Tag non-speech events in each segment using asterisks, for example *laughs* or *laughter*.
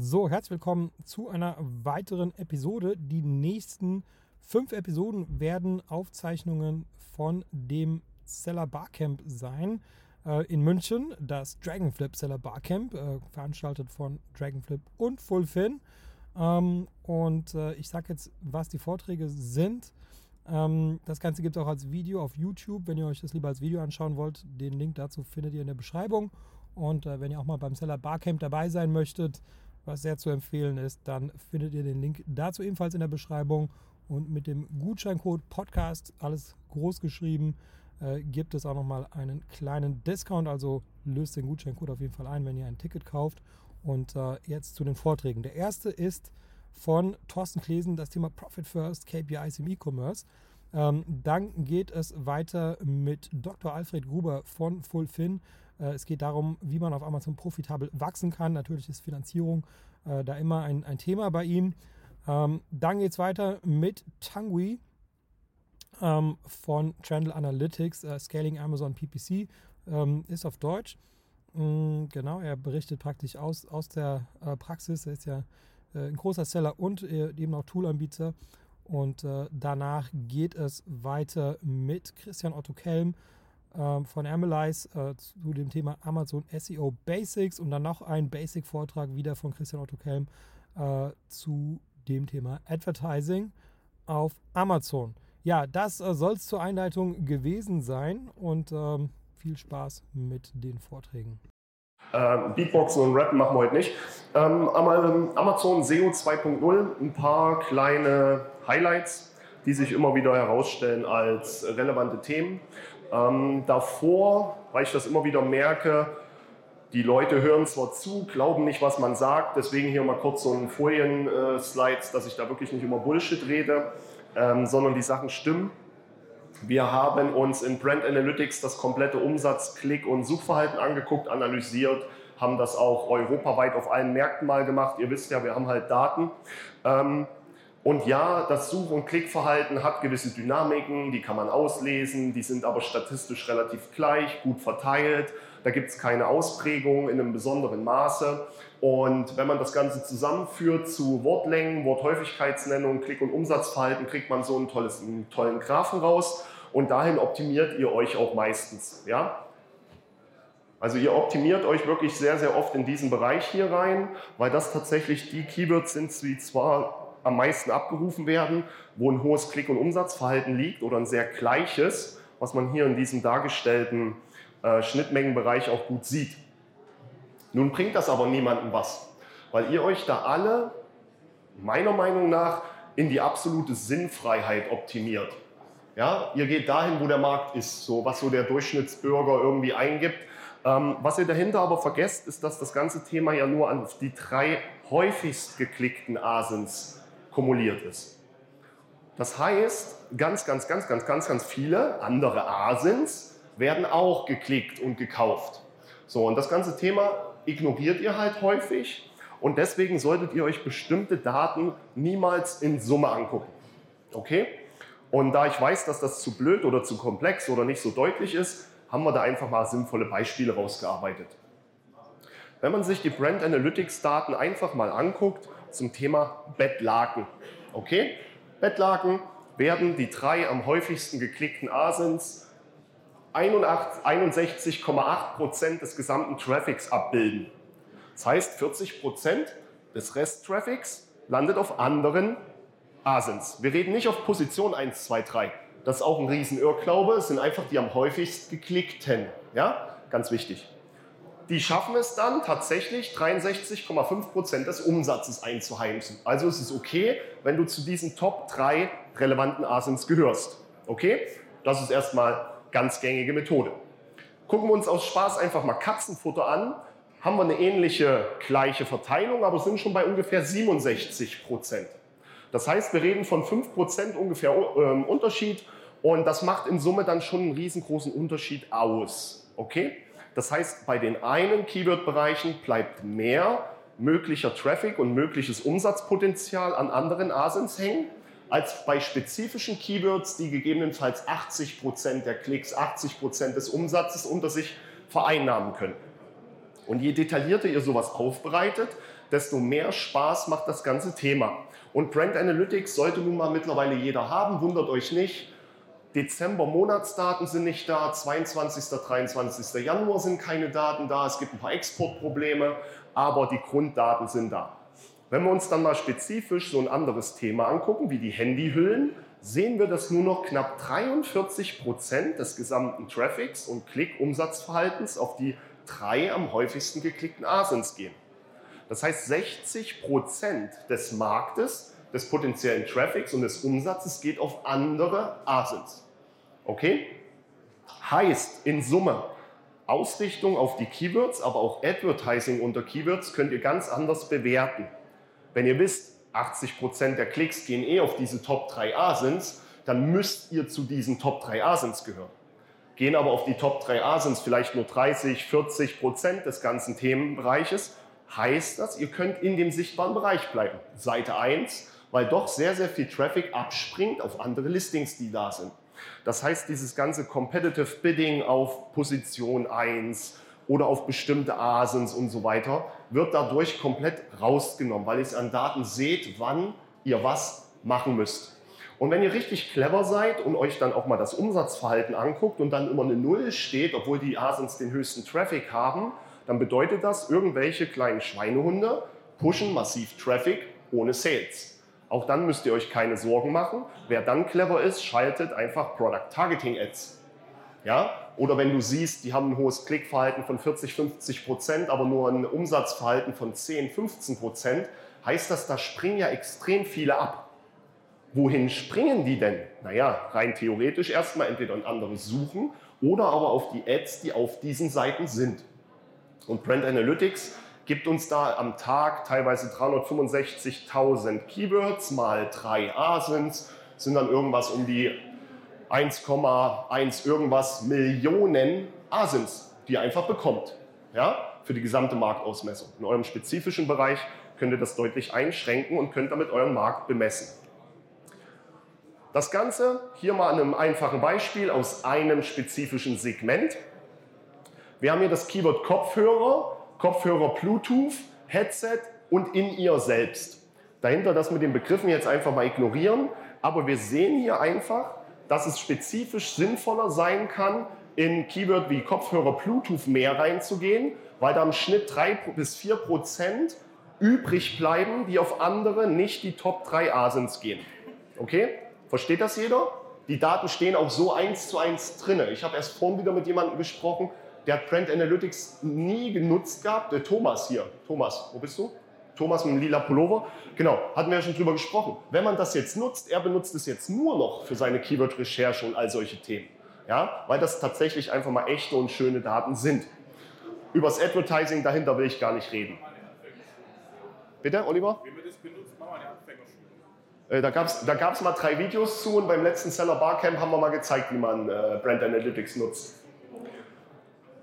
So, herzlich willkommen zu einer weiteren Episode. Die nächsten fünf Episoden werden Aufzeichnungen von dem Seller Barcamp sein äh, in München. Das Dragonflip Seller Barcamp, äh, veranstaltet von Dragonflip und Fullfin. Ähm, und äh, ich sage jetzt, was die Vorträge sind. Ähm, das Ganze gibt es auch als Video auf YouTube. Wenn ihr euch das lieber als Video anschauen wollt, den Link dazu findet ihr in der Beschreibung. Und äh, wenn ihr auch mal beim Seller Barcamp dabei sein möchtet, was sehr zu empfehlen ist, dann findet ihr den Link dazu ebenfalls in der Beschreibung. Und mit dem Gutscheincode Podcast, alles groß geschrieben, äh, gibt es auch nochmal einen kleinen Discount. Also löst den Gutscheincode auf jeden Fall ein, wenn ihr ein Ticket kauft. Und äh, jetzt zu den Vorträgen. Der erste ist von Thorsten Klesen, das Thema Profit First, KPIs im E-Commerce. Ähm, dann geht es weiter mit Dr. Alfred Gruber von Fullfin. Äh, es geht darum, wie man auf Amazon profitabel wachsen kann. Natürlich ist Finanzierung äh, da immer ein, ein Thema bei ihm. Dann geht es weiter mit Tangui ähm, von Channel Analytics, äh, Scaling Amazon PPC, ähm, ist auf Deutsch. Mm, genau, er berichtet praktisch aus, aus der Praxis. Er ist ja ein großer Seller und eben auch Toolanbieter. Und danach geht es weiter mit Christian Otto Kelm von Amelize äh, zu dem Thema Amazon SEO Basics und dann noch ein Basic-Vortrag wieder von Christian Otto Kelm äh, zu dem Thema Advertising auf Amazon. Ja, das äh, soll es zur Einleitung gewesen sein und ähm, viel Spaß mit den Vorträgen. Ähm, Beatboxen und Rappen machen wir heute nicht. Ähm, Amazon SEO 2.0, ein paar kleine Highlights, die sich immer wieder herausstellen als relevante Themen. Ähm, davor, weil ich das immer wieder merke, die Leute hören zwar zu, glauben nicht, was man sagt, deswegen hier mal kurz so ein Folien-Slides, dass ich da wirklich nicht immer Bullshit rede, ähm, sondern die Sachen stimmen. Wir haben uns in Brand Analytics das komplette Umsatz-, Klick- und Suchverhalten angeguckt, analysiert, haben das auch europaweit auf allen Märkten mal gemacht. Ihr wisst ja, wir haben halt Daten. Ähm, und ja, das Such- und Klickverhalten hat gewisse Dynamiken, die kann man auslesen, die sind aber statistisch relativ gleich, gut verteilt. Da gibt es keine Ausprägung in einem besonderen Maße. Und wenn man das Ganze zusammenführt zu Wortlängen, Worthäufigkeitsnennung, Klick- und Umsatzverhalten, kriegt man so ein tolles, einen tollen Graphen raus. Und dahin optimiert ihr euch auch meistens. Ja? Also ihr optimiert euch wirklich sehr, sehr oft in diesen Bereich hier rein, weil das tatsächlich die Keywords sind, die zwar am meisten abgerufen werden, wo ein hohes Klick- und Umsatzverhalten liegt oder ein sehr gleiches, was man hier in diesem dargestellten äh, Schnittmengenbereich auch gut sieht. Nun bringt das aber niemandem was, weil ihr euch da alle meiner Meinung nach in die absolute Sinnfreiheit optimiert. Ja, ihr geht dahin, wo der Markt ist, so was so der Durchschnittsbürger irgendwie eingibt. Ähm, was ihr dahinter aber vergesst, ist, dass das ganze Thema ja nur an die drei häufigst geklickten Asins kumuliert ist. Das heißt, ganz, ganz, ganz, ganz, ganz, ganz viele andere Asins werden auch geklickt und gekauft. So, und das ganze Thema ignoriert ihr halt häufig und deswegen solltet ihr euch bestimmte Daten niemals in Summe angucken. Okay? Und da ich weiß, dass das zu blöd oder zu komplex oder nicht so deutlich ist, haben wir da einfach mal sinnvolle Beispiele rausgearbeitet. Wenn man sich die Brand Analytics Daten einfach mal anguckt, zum Thema Bettlaken. Okay? Bettlaken werden die drei am häufigsten geklickten Asins 61,8% des gesamten Traffics abbilden. Das heißt, 40% des Resttraffics landet auf anderen Asins. Wir reden nicht auf Position 1, 2, 3. Das ist auch ein Riesenirrglaube. Es sind einfach die am häufigst geklickten. Ja? Ganz wichtig die schaffen es dann tatsächlich 63,5 Prozent des Umsatzes einzuheimsen. Also es ist okay, wenn du zu diesen Top 3 relevanten Asins gehörst. Okay? Das ist erstmal ganz gängige Methode. Gucken wir uns aus Spaß einfach mal Katzenfutter an. Haben wir eine ähnliche gleiche Verteilung, aber sind schon bei ungefähr 67 Prozent. Das heißt, wir reden von 5 Prozent ungefähr äh, Unterschied und das macht in Summe dann schon einen riesengroßen Unterschied aus. Okay? Das heißt, bei den einen Keyword-Bereichen bleibt mehr möglicher Traffic und mögliches Umsatzpotenzial an anderen Asins hängen, als bei spezifischen Keywords, die gegebenenfalls 80 Prozent der Klicks, 80 Prozent des Umsatzes unter sich vereinnahmen können. Und je detaillierter ihr sowas aufbereitet, desto mehr Spaß macht das ganze Thema. Und Brand Analytics sollte nun mal mittlerweile jeder haben, wundert euch nicht. Dezember Monatsdaten sind nicht da, 22. 23. Januar sind keine Daten da, es gibt ein paar Exportprobleme, aber die Grunddaten sind da. Wenn wir uns dann mal spezifisch so ein anderes Thema angucken, wie die Handyhüllen, sehen wir, dass nur noch knapp 43 Prozent des gesamten Traffics und Klick-Umsatzverhaltens auf die drei am häufigsten geklickten ASINs gehen. Das heißt, 60 Prozent des Marktes, des potenziellen Traffics und des Umsatzes geht auf andere ASINs. Okay? Heißt in Summe, Ausrichtung auf die Keywords, aber auch Advertising unter Keywords könnt ihr ganz anders bewerten. Wenn ihr wisst, 80% der Klicks gehen eh auf diese Top 3 ASINs, dann müsst ihr zu diesen Top 3 ASINs gehören. Gehen aber auf die Top 3 ASINs vielleicht nur 30, 40 Prozent des ganzen Themenbereiches, heißt das, ihr könnt in dem sichtbaren Bereich bleiben. Seite 1, weil doch sehr, sehr viel Traffic abspringt auf andere Listings, die da sind. Das heißt, dieses ganze Competitive Bidding auf Position 1 oder auf bestimmte ASINs und so weiter, wird dadurch komplett rausgenommen, weil ihr es an Daten seht, wann ihr was machen müsst. Und wenn ihr richtig clever seid und euch dann auch mal das Umsatzverhalten anguckt und dann immer eine Null steht, obwohl die ASINs den höchsten Traffic haben, dann bedeutet das, irgendwelche kleinen Schweinehunde pushen massiv Traffic ohne Sales. Auch dann müsst ihr euch keine Sorgen machen. Wer dann clever ist, schaltet einfach Product Targeting Ads. Ja? Oder wenn du siehst, die haben ein hohes Klickverhalten von 40, 50 Prozent, aber nur ein Umsatzverhalten von 10, 15 Prozent, heißt das, da springen ja extrem viele ab. Wohin springen die denn? Naja, rein theoretisch erstmal entweder in andere suchen oder aber auf die Ads, die auf diesen Seiten sind. Und Brand Analytics gibt uns da am Tag teilweise 365.000 Keywords mal drei ASINs, sind dann irgendwas um die 1,1 irgendwas Millionen ASINs, die ihr einfach bekommt. Ja, für die gesamte Marktausmessung. In eurem spezifischen Bereich könnt ihr das deutlich einschränken und könnt damit euren Markt bemessen. Das Ganze hier mal an einem einfachen Beispiel aus einem spezifischen Segment. Wir haben hier das Keyword Kopfhörer, Kopfhörer Bluetooth, Headset und in ihr selbst. Dahinter das mit den Begriffen jetzt einfach mal ignorieren. Aber wir sehen hier einfach, dass es spezifisch sinnvoller sein kann, in Keyword wie Kopfhörer Bluetooth mehr reinzugehen, weil da im Schnitt 3 bis 4 Prozent übrig bleiben, die auf andere, nicht die Top 3 ASINs gehen. Okay? Versteht das jeder? Die Daten stehen auch so eins zu eins drin. Ich habe erst vorhin wieder mit jemandem gesprochen, der hat Brand Analytics nie genutzt gehabt. Der Thomas hier. Thomas, wo bist du? Thomas mit dem lila Pullover. Genau, hatten wir ja schon drüber gesprochen. Wenn man das jetzt nutzt, er benutzt es jetzt nur noch für seine Keyword-Recherche und all solche Themen. Ja, weil das tatsächlich einfach mal echte und schöne Daten sind. Über das Advertising dahinter will ich gar nicht reden. Bitte, Oliver? Wie wir das benutzt, machen wir eine Anfängerschule. Da gab es da gab's mal drei Videos zu und beim letzten Seller Barcamp haben wir mal gezeigt, wie man äh, Brand Analytics nutzt.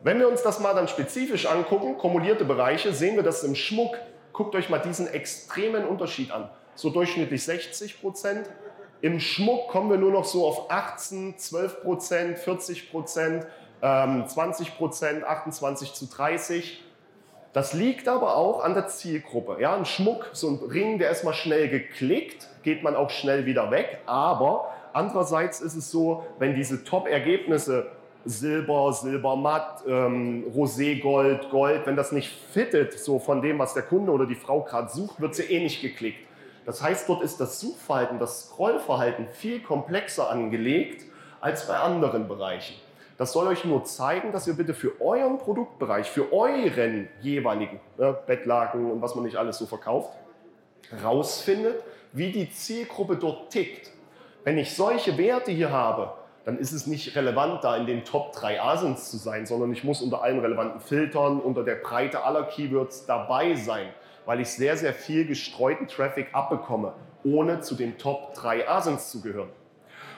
Wenn wir uns das mal dann spezifisch angucken, kumulierte Bereiche, sehen wir, dass im Schmuck Guckt euch mal diesen extremen Unterschied an. So durchschnittlich 60 Prozent. Im Schmuck kommen wir nur noch so auf 18, 12 Prozent, 40 Prozent, ähm, 20 Prozent, 28 zu 30. Das liegt aber auch an der Zielgruppe. Ja, ein Schmuck, so ein Ring, der ist mal schnell geklickt, geht man auch schnell wieder weg. Aber andererseits ist es so, wenn diese Top-Ergebnisse Silber, Silbermatt, ähm, Roségold, Gold, wenn das nicht fittet, so von dem, was der Kunde oder die Frau gerade sucht, wird sie eh nicht geklickt. Das heißt, dort ist das Suchverhalten, das Scrollverhalten viel komplexer angelegt als bei anderen Bereichen. Das soll euch nur zeigen, dass ihr bitte für euren Produktbereich, für euren jeweiligen ne, Bettlaken und was man nicht alles so verkauft, rausfindet, wie die Zielgruppe dort tickt. Wenn ich solche Werte hier habe, dann ist es nicht relevant, da in den Top 3 ASINs zu sein, sondern ich muss unter allen relevanten Filtern, unter der Breite aller Keywords dabei sein, weil ich sehr, sehr viel gestreuten Traffic abbekomme, ohne zu den Top 3 ASINs zu gehören.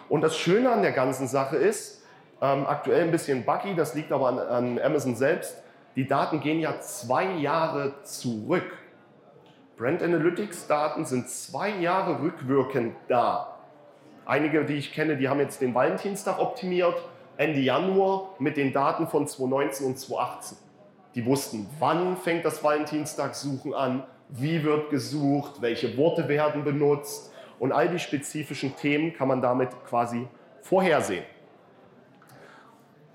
Und das Schöne an der ganzen Sache ist, ähm, aktuell ein bisschen buggy, das liegt aber an, an Amazon selbst, die Daten gehen ja zwei Jahre zurück. Brand Analytics Daten sind zwei Jahre rückwirkend da. Einige, die ich kenne, die haben jetzt den Valentinstag optimiert, Ende Januar mit den Daten von 2019 und 2018. Die wussten, wann fängt das Valentinstag-Suchen an, wie wird gesucht, welche Worte werden benutzt und all die spezifischen Themen kann man damit quasi vorhersehen.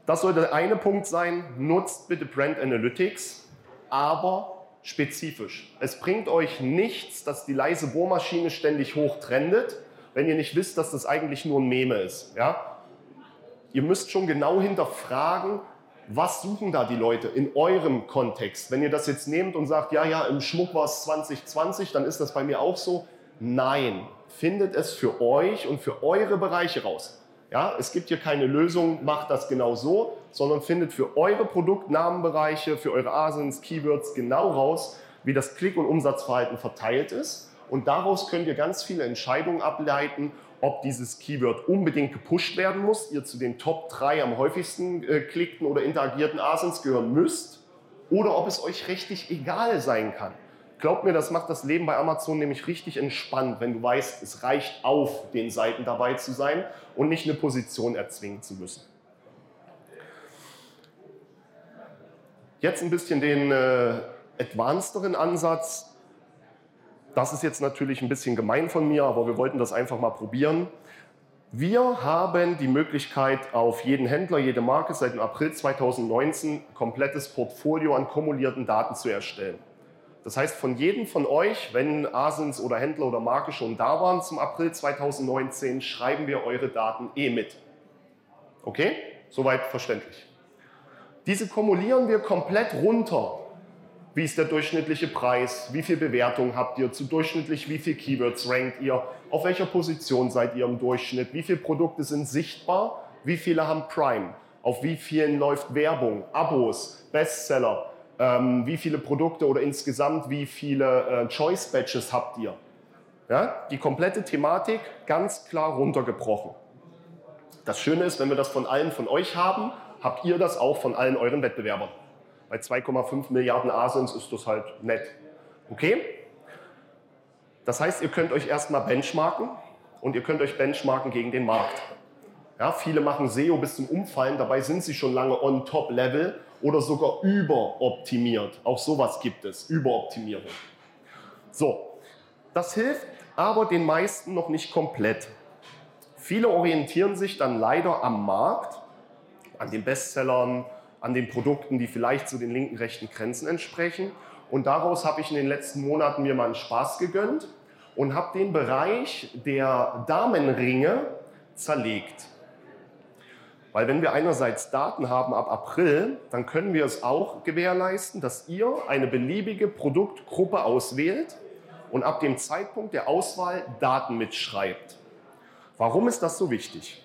Das sollte der eine Punkt sein. Nutzt bitte Brand Analytics, aber spezifisch. Es bringt euch nichts, dass die leise Bohrmaschine ständig hochtrendet, wenn ihr nicht wisst, dass das eigentlich nur ein Meme ist. Ja? Ihr müsst schon genau hinterfragen, was suchen da die Leute in eurem Kontext? Wenn ihr das jetzt nehmt und sagt, ja, ja, im Schmuck war es 2020, dann ist das bei mir auch so. Nein, findet es für euch und für eure Bereiche raus. Ja, es gibt hier keine Lösung, macht das genau so, sondern findet für eure Produktnamenbereiche, für eure Asins, Keywords genau raus, wie das Klick- und Umsatzverhalten verteilt ist. Und daraus könnt ihr ganz viele Entscheidungen ableiten, ob dieses Keyword unbedingt gepusht werden muss, ihr zu den Top 3 am häufigsten äh, klickten oder interagierten Asins gehören müsst, oder ob es euch richtig egal sein kann. Glaubt mir, das macht das Leben bei Amazon nämlich richtig entspannt, wenn du weißt, es reicht auf, den Seiten dabei zu sein und nicht eine Position erzwingen zu müssen. Jetzt ein bisschen den äh, advancederen Ansatz. Das ist jetzt natürlich ein bisschen gemein von mir, aber wir wollten das einfach mal probieren. Wir haben die Möglichkeit, auf jeden Händler, jede Marke seit dem April 2019 komplettes Portfolio an kumulierten Daten zu erstellen. Das heißt, von jedem von euch, wenn Asens oder Händler oder Marke schon da waren zum April 2019, schreiben wir eure Daten eh mit. Okay? Soweit verständlich. Diese kumulieren wir komplett runter. Wie ist der durchschnittliche Preis? Wie viel Bewertung habt ihr? Zu durchschnittlich wie viel Keywords rankt ihr? Auf welcher Position seid ihr im Durchschnitt? Wie viele Produkte sind sichtbar? Wie viele haben Prime? Auf wie vielen läuft Werbung? Abos? Bestseller? ähm, wie viele Produkte oder insgesamt wie viele äh, Choice Badges habt ihr. Ja? Die komplette Thematik ganz klar runtergebrochen. Das Schöne ist, wenn wir das von allen von euch haben, habt ihr das auch von allen euren Wettbewerbern. Bei 2,5 Milliarden Asins ist das halt nett. Okay? Das heißt, ihr könnt euch erstmal benchmarken und ihr könnt euch benchmarken gegen den Markt. Ja, viele machen SEO bis zum Umfallen, dabei sind sie schon lange on top Level oder sogar überoptimiert. Auch sowas gibt es, Überoptimierung. So, das hilft aber den meisten noch nicht komplett. Viele orientieren sich dann leider am Markt, an den Bestsellern, an den Produkten, die vielleicht zu den linken, rechten Grenzen entsprechen. Und daraus habe ich in den letzten Monaten mir mal einen Spaß gegönnt und habe den Bereich der Damenringe zerlegt. Weil wenn wir einerseits Daten haben ab April, dann können wir es auch gewährleisten, dass ihr eine beliebige Produktgruppe auswählt und ab dem Zeitpunkt der Auswahl Daten mitschreibt. Warum ist das so wichtig?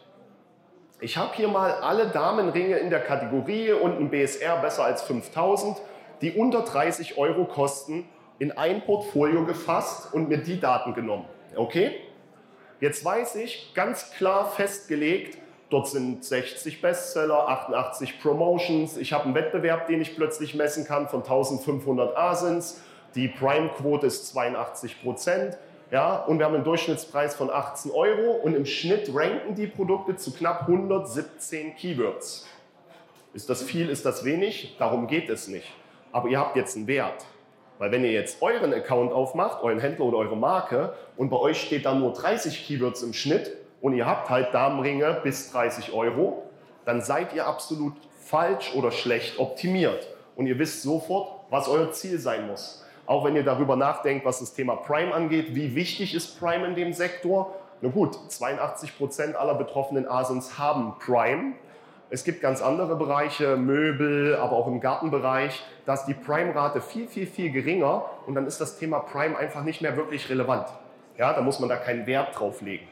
Ich habe hier mal alle Damenringe in der Kategorie und ein BSR besser als 5000, die unter 30 Euro kosten, in ein Portfolio gefasst und mir die Daten genommen. Okay? Jetzt weiß ich ganz klar festgelegt, Dort sind 60 Bestseller, 88 Promotions. Ich habe einen Wettbewerb, den ich plötzlich messen kann von 1500 Asins. Die Prime-Quote ist 82 Prozent. Ja, und wir haben einen Durchschnittspreis von 18 Euro und im Schnitt ranken die Produkte zu knapp 117 Keywords. Ist das viel, ist das wenig? Darum geht es nicht. Aber ihr habt jetzt einen Wert. Weil wenn ihr jetzt euren Account aufmacht, euren Händler oder eure Marke und bei euch steht dann nur 30 Keywords im Schnitt, und ihr habt halt Damenringe bis 30 Euro, dann seid ihr absolut falsch oder schlecht optimiert. Und ihr wisst sofort, was euer Ziel sein muss. Auch wenn ihr darüber nachdenkt, was das Thema Prime angeht, wie wichtig ist Prime in dem Sektor? Na gut, 82 Prozent aller betroffenen Asins haben Prime. Es gibt ganz andere Bereiche, Möbel, aber auch im Gartenbereich, da ist die Prime-Rate viel, viel, viel geringer und dann ist das Thema Prime einfach nicht mehr wirklich relevant. Ja, da muss man da keinen Wert drauf legen.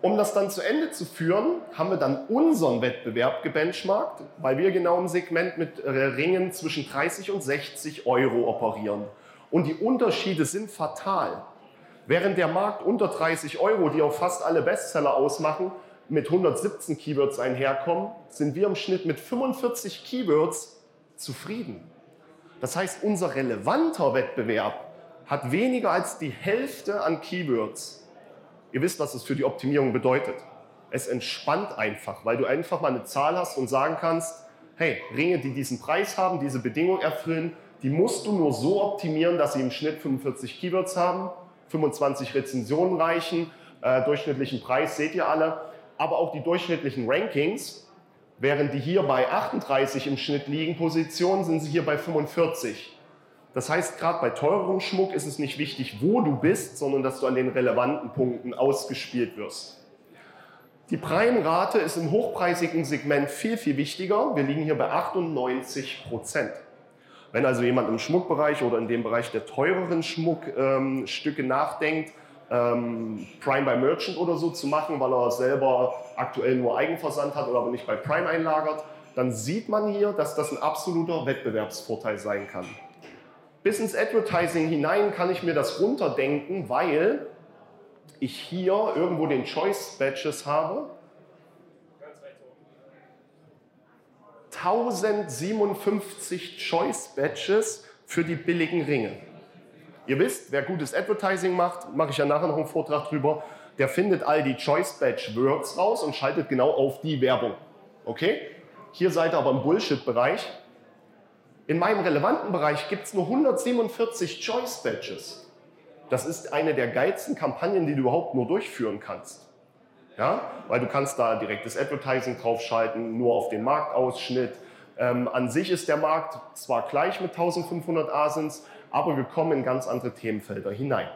Um das dann zu Ende zu führen, haben wir dann unseren Wettbewerb gebenchmarkt, weil wir genau im Segment mit äh, Ringen zwischen 30 und 60 Euro operieren. Und die Unterschiede sind fatal. Während der Markt unter 30 Euro, die auch fast alle Bestseller ausmachen, mit 117 Keywords einherkommen, sind wir im Schnitt mit 45 Keywords zufrieden. Das heißt, unser relevanter Wettbewerb hat weniger als die Hälfte an Keywords. Ihr wisst, was es für die Optimierung bedeutet. Es entspannt einfach, weil du einfach mal eine Zahl hast und sagen kannst, hey, Ringe, die diesen Preis haben, diese Bedingungen erfüllen, Die musst du nur so optimieren, dass sie im Schnitt 45 Keywords haben, 25 Rezensionen reichen, äh, durchschnittlichen Preis seht ihr alle, aber auch die durchschnittlichen Rankings, während die hier bei 38 im Schnitt liegen, Positionen sind sie hier bei 45. Das heißt, gerade bei teurerem Schmuck ist es nicht wichtig, wo du bist, sondern dass du an den relevanten Punkten ausgespielt wirst. Die Prime-Rate ist im hochpreisigen Segment viel, viel wichtiger. Wir liegen hier bei 98 Prozent. Wenn also jemand im Schmuckbereich oder in dem Bereich der teureren Schmuckstücke ähm, nachdenkt, ähm, Prime by Merchant oder so zu machen, weil er selber aktuell nur Eigenversand hat oder aber nicht bei Prime einlagert, dann sieht man hier, dass das ein absoluter Wettbewerbsvorteil sein kann. Bis ins Advertising hinein kann ich mir das runterdenken, weil ich hier irgendwo den Choice Badges habe. 1057 Choice Badges für die billigen Ringe. Ihr wisst, wer gutes Advertising macht, mache ich ja nachher noch einen Vortrag drüber, der findet all die Choice Badge Words raus und schaltet genau auf die Werbung. Okay? Hier seid ihr aber im Bullshit-Bereich. In meinem relevanten Bereich gibt es nur 147 Choice Badges. Das ist eine der geilsten Kampagnen, die du überhaupt nur durchführen kannst. Ja? Weil du kannst da direktes Advertising draufschalten, nur auf den Marktausschnitt. Ähm, an sich ist der Markt zwar gleich mit 1500 Asins, aber wir kommen in ganz andere Themenfelder hinein.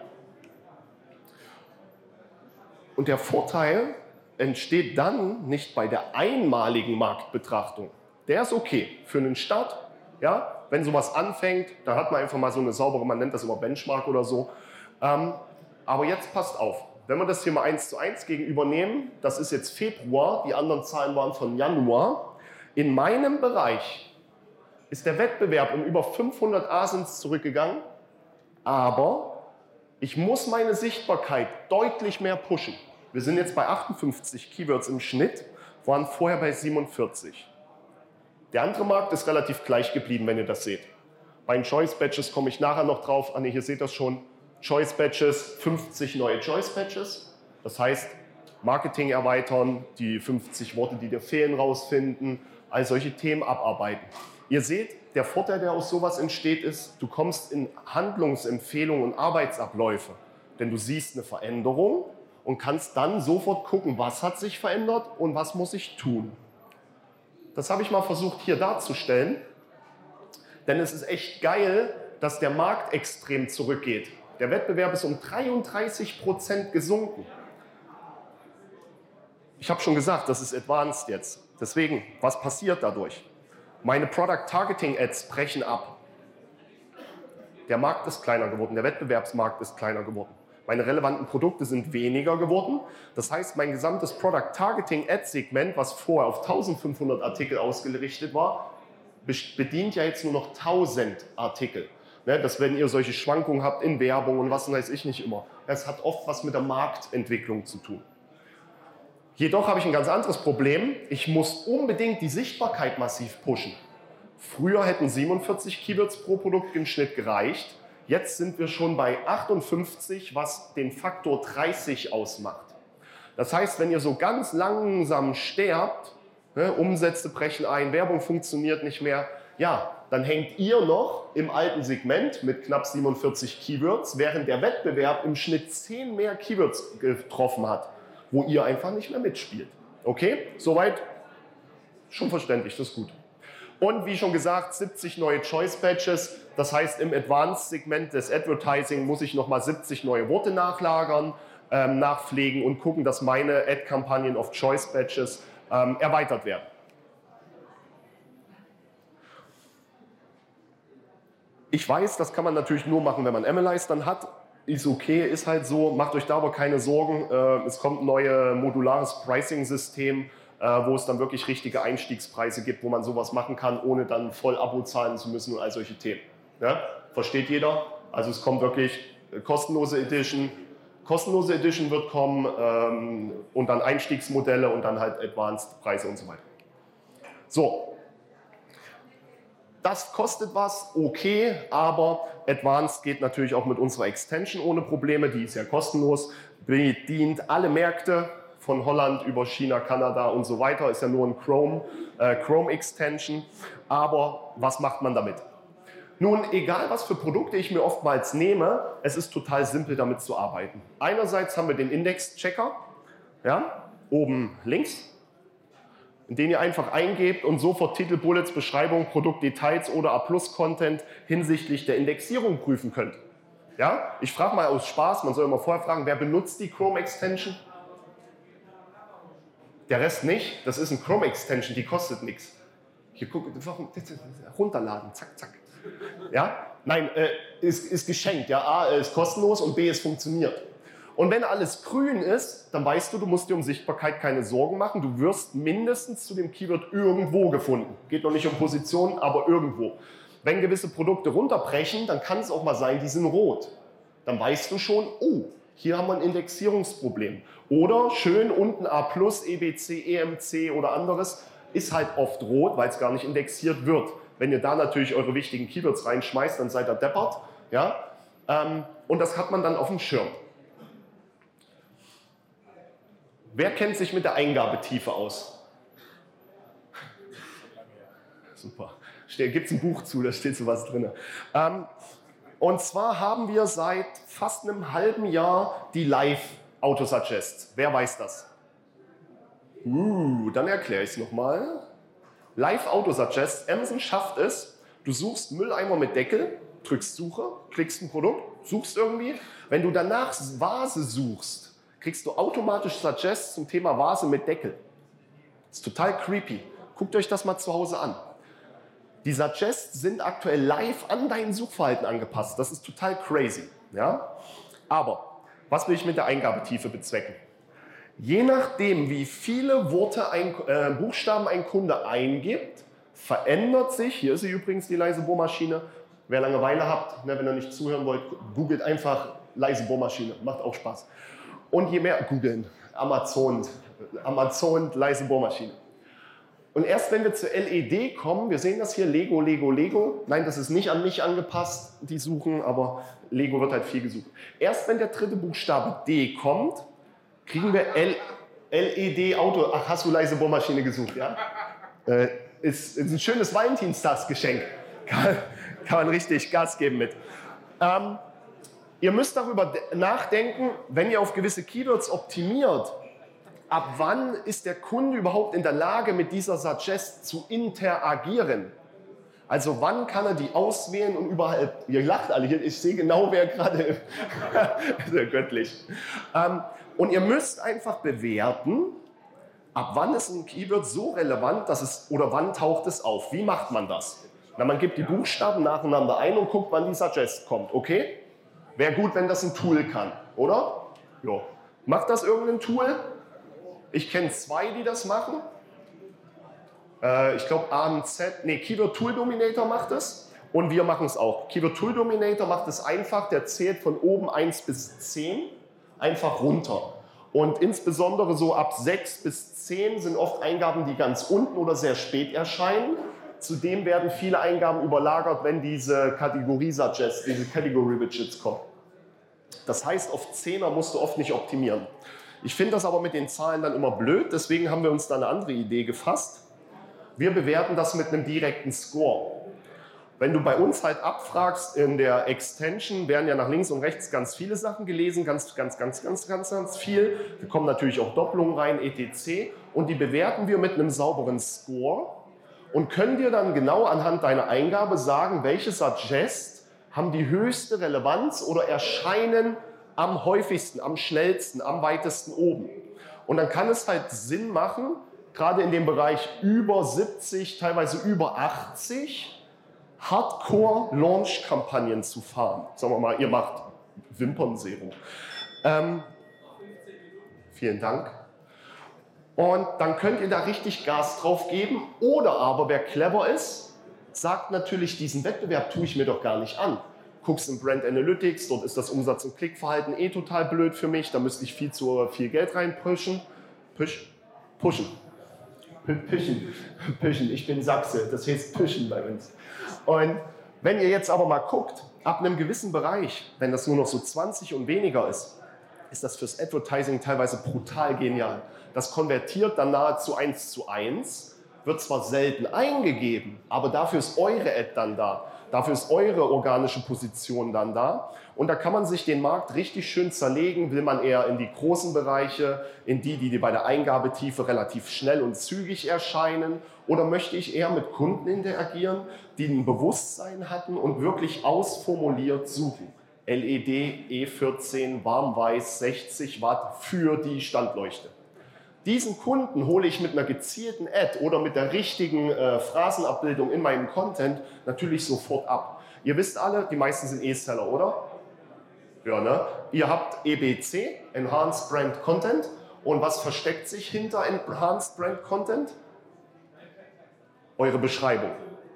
Und der Vorteil entsteht dann nicht bei der einmaligen Marktbetrachtung. Der ist okay für einen Start. Ja, wenn sowas anfängt, dann hat man einfach mal so eine saubere, man nennt das immer Benchmark oder so. Ähm, aber jetzt passt auf, wenn wir das hier mal eins zu eins gegenübernehmen, das ist jetzt Februar, die anderen Zahlen waren von Januar. In meinem Bereich ist der Wettbewerb um über 500 Asins zurückgegangen, aber ich muss meine Sichtbarkeit deutlich mehr pushen. Wir sind jetzt bei 58 Keywords im Schnitt, waren vorher bei 47. Der andere Markt ist relativ gleich geblieben, wenn ihr das seht. Bei den Choice Badges komme ich nachher noch drauf. Ah, hier seht das schon. Choice Badges, 50 neue Choice Badges. Das heißt, Marketing erweitern, die 50 Worte, die dir fehlen, rausfinden, all solche Themen abarbeiten. Ihr seht, der Vorteil, der aus sowas entsteht, ist, du kommst in Handlungsempfehlungen und Arbeitsabläufe. Denn du siehst eine Veränderung und kannst dann sofort gucken, was hat sich verändert und was muss ich tun. Das habe ich mal versucht hier darzustellen. Denn es ist echt geil, dass der Markt extrem zurückgeht. Der Wettbewerb ist um 33 Prozent gesunken. Ich habe schon gesagt, das ist advanced jetzt. Deswegen, was passiert dadurch? Meine Product Targeting Ads brechen ab. Der Markt ist kleiner geworden, der Wettbewerbsmarkt ist kleiner geworden. Meine relevanten Produkte sind weniger geworden. Das heißt, mein gesamtes Product Targeting Ad Segment, was vorher auf 1500 Artikel ausgerichtet war, bedient ja jetzt nur noch 1000 Artikel. Ne, dass wenn ihr solche Schwankungen habt in Werbung und was weiß ich nicht immer, das hat oft was mit der Marktentwicklung zu tun. Jedoch habe ich ein ganz anderes Problem. Ich muss unbedingt die Sichtbarkeit massiv pushen. Früher hätten 47 Keywords pro Produkt im Schnitt gereicht. Jetzt sind wir schon bei 58, was den Faktor 30 ausmacht. Das heißt, wenn ihr so ganz langsam sterbt, ne, Umsätze brechen ein, Werbung funktioniert nicht mehr, ja, dann hängt ihr noch im alten Segment mit knapp 47 Keywords, während der Wettbewerb im Schnitt 10 mehr Keywords getroffen hat, wo ihr einfach nicht mehr mitspielt. Okay, soweit schon verständlich, das ist gut. Und wie schon gesagt, 70 neue Choice Badges. Das heißt, im Advanced-Segment des Advertising muss ich nochmal 70 neue Worte nachlagern, ähm, nachpflegen und gucken, dass meine Ad-Kampagnen auf Choice Badges ähm, erweitert werden. Ich weiß, das kann man natürlich nur machen, wenn man Analyze dann hat. Ist okay, ist halt so. Macht euch da aber keine Sorgen. Äh, es kommt ein neues modulares Pricing-System, wo es dann wirklich richtige Einstiegspreise gibt, wo man sowas machen kann, ohne dann voll Abo zahlen zu müssen und all solche Themen. Ja? Versteht jeder? Also es kommt wirklich äh, kostenlose Edition. Kostenlose Edition wird kommen ähm, und dann Einstiegsmodelle und dann halt Advanced Preise und so weiter. So, das kostet was, okay, aber Advanced geht natürlich auch mit unserer Extension ohne Probleme, die ist ja kostenlos, bedient alle Märkte von Holland über China, Kanada und so weiter, ist ja nur ein Chrome, äh, Chrome Extension. Aber was macht man damit? Nun, egal was für Produkte ich mir oftmals nehme, es ist total simpel damit zu arbeiten. Einerseits haben wir den Index-Checker, ja, oben links, in den ihr einfach eingebt und sofort Titel, Bullets, Beschreibung, Produktdetails oder A-Plus-Content hinsichtlich der Indexierung prüfen könnt. Ja? Ich frage mal aus Spaß, man soll immer vorher fragen, wer benutzt die Chrome Extension? Der Rest nicht. Das ist ein Chrome Extension, die kostet nichts. Hier guck, warum runterladen, zack, zack. Ja? Nein, äh, ist, ist geschenkt. Ja? A, ist kostenlos und B, es funktioniert. Und wenn alles grün ist, dann weißt du, du musst dir um Sichtbarkeit keine Sorgen machen. Du wirst mindestens zu dem Keyword irgendwo gefunden. Geht noch nicht um Positionen, aber irgendwo. Wenn gewisse Produkte runterbrechen, dann kann es auch mal sein, die sind rot. Dann weißt du schon, oh, hier haben wir ein Indexierungsproblem. Oder schön unten A+, EBC, EMC oder anderes ist halt oft rot, weil es gar nicht indexiert wird. Wenn ihr da natürlich eure wichtigen Keywords reinschmeißt, dann seid ihr deppert. Ja? Ähm, und das hat man dann auf dem Schirm. Wer kennt sich mit der Eingabetiefe aus? *laughs* Super. Gibt es ein Buch zu, da steht sowas drin. Ähm, und zwar haben wir seit fast einem halben Jahr die Live-Autosuggests. Wer weiß das? Uh, dann erkläre ich es nochmal. Live-Autosuggests. Amazon schafft es, du suchst Mülleimer mit Deckel, drückst Suche, klickst ein Produkt, suchst irgendwie. Wenn du danach Vase suchst, kriegst du automatisch Suggests zum Thema Vase mit Deckel. Das ist total creepy. Guckt euch das mal zu Hause an. Die Suggests sind aktuell live an dein Suchverhalten angepasst. Das ist total crazy. Ja? Aber was will ich mit der Eingabetiefe bezwecken? Je nachdem, wie viele Worte ein, äh, Buchstaben ein Kunde eingibt, verändert sich, hier ist sie übrigens, die leise Bohrmaschine. Wer Langeweile habt, ne, wenn ihr nicht zuhören wollt, googelt einfach leise Bohrmaschine, macht auch Spaß. Und je mehr googeln, Amazon, Amazon leise Bohrmaschine. Und erst wenn wir zur LED kommen, wir sehen das hier, Lego, Lego, Lego. Nein, das ist nicht an mich angepasst, die suchen, aber Lego wird halt viel gesucht. Erst wenn der dritte Buchstabe D kommt, kriegen wir L LED Auto. Ach, hast du leise Bohrmaschine gesucht, ja? Äh, ist, ist ein schönes Valentinstagsgeschenk. Kann, kann man richtig Gas geben mit. Ähm, Ihr müsst darüber nachdenken, wenn ihr auf gewisse Keywords optimiert, ab wann ist der Kunde überhaupt in der Lage, mit dieser Suggest zu interagieren? Also wann kann er die auswählen und überall, ihr lacht alle hier, ich sehe genau, wer gerade, *laughs* sehr göttlich. Ähm, und ihr müsst einfach bewerten, ab wann ist ein Keyword so relevant, dass es, oder wann taucht es auf? Wie macht man das? Na, man gibt die Buchstaben nacheinander ein und guckt, wann die Suggest kommt, okay? Wäre gut, wenn das ein Tool kann, oder? Ja. Macht das irgendein Tool? Ich kenne zwei, die das machen. Äh, ich glaube AMZ, nee, Keyword Tool Dominator macht es. Und wir machen es auch. Keyword Tool Dominator macht es einfach, der zählt von oben 1 bis 10 einfach runter. Und insbesondere so ab 6 bis 10 sind oft Eingaben, die ganz unten oder sehr spät erscheinen. Zudem werden viele Eingaben überlagert, wenn diese Kategorie-Suggests, diese Category-Widgets kommen. Das heißt, auf 10er musst du oft nicht optimieren. Ich finde das aber mit den Zahlen dann immer blöd, deswegen haben wir uns da eine andere Idee gefasst. Wir bewerten das mit einem direkten Score. Wenn du bei uns halt abfragst, in der Extension werden ja nach links und rechts ganz viele Sachen gelesen, ganz, ganz, ganz, ganz, ganz, ganz viel. Da kommen natürlich auch Doppelungen rein, etc. Und die bewerten wir mit einem sauberen Score und können dir dann genau anhand deiner Eingabe sagen, welche Suggest haben die höchste Relevanz oder erscheinen am häufigsten, am schnellsten, am weitesten oben. Und dann kann es halt Sinn machen, gerade in dem Bereich über 70, teilweise über 80, Hardcore-Launch-Kampagnen zu fahren. Sagen wir mal, ihr macht Wimpernserum. Ähm, vielen Dank. Und dann könnt ihr da richtig Gas drauf geben. Oder aber, wer clever ist, sagt natürlich, diesen Wettbewerb tue ich mir doch gar nicht an. Guckst in Brand Analytics, dort ist das Umsatz- und Klickverhalten eh total blöd für mich, da müsste ich viel zu viel Geld reinpushen. Push, pushen. Pischen. *laughs* Pischen. Ich bin Sachse, das heißt Pischen bei uns. Und wenn ihr jetzt aber mal guckt, ab einem gewissen Bereich, wenn das nur noch so 20 und weniger ist, ist das fürs Advertising teilweise brutal genial. Das konvertiert dann nahezu eins zu eins, wird zwar selten eingegeben, aber dafür ist eure Ad dann da. Dafür ist eure organische Position dann da. Und da kann man sich den Markt richtig schön zerlegen. Will man eher in die großen Bereiche, in die, die bei der Eingabetiefe relativ schnell und zügig erscheinen? Oder möchte ich eher mit Kunden interagieren, die ein Bewusstsein hatten und wirklich ausformuliert suchen? LED E14 warmweiß 60 Watt für die Standleuchte. Diesen Kunden hole ich mit einer gezielten Ad oder mit der richtigen äh, Phrasenabbildung in meinem Content natürlich sofort ab. Ihr wisst alle, die meisten sind E-Seller, oder? Ja, ne? Ihr habt EBC, Enhanced Brand Content. Und was versteckt sich hinter Enhanced Brand Content? Eure Beschreibung.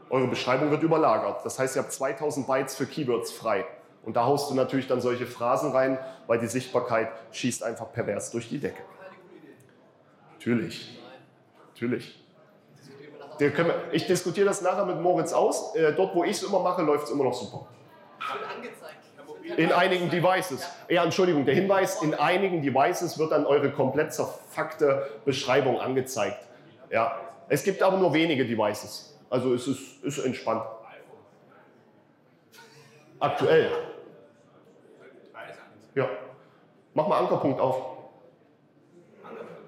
Eure Beschreibung wird überlagert. Das heißt, ihr habt 2000 Bytes für Keywords frei. Und da haust du natürlich dann solche Phrasen rein, weil die Sichtbarkeit schießt einfach pervers durch die Decke. Natürlich. Natürlich. ich diskutiere das nachher mit Moritz aus. Äh, dort, wo ich es immer mache, läuft es immer noch super. In einigen Devices. Ja, Entschuldigung, der Hinweis, in einigen Devices wird dann eure komplett zerfuckte Beschreibung angezeigt. Ja, es gibt aber nur wenige Devices. Also es ist, ist entspannt. Aktuell. Ja. Mach mal Ankerpunkt auf.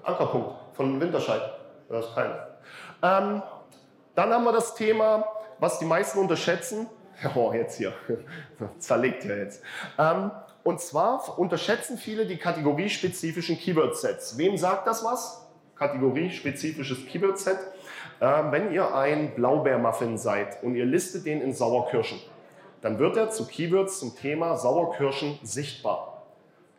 Ankerpunkt von Winterscheid. Das ist keiner. Ähm, dann haben wir das Thema, was die meisten unterschätzen. *laughs* Oh, jetzt hier. *laughs* Zerlegt ja jetzt. Ähm, und zwar unterschätzen viele die kategoriespezifischen Keyword-Sets. Wem sagt das was? Kategoriespezifisches Keyword-Set. Ähm, wenn ihr ein Blaubeermuffin seid und ihr listet den in Sauerkirschen, dann wird er zu Keywords zum Thema Sauerkirschen sichtbar.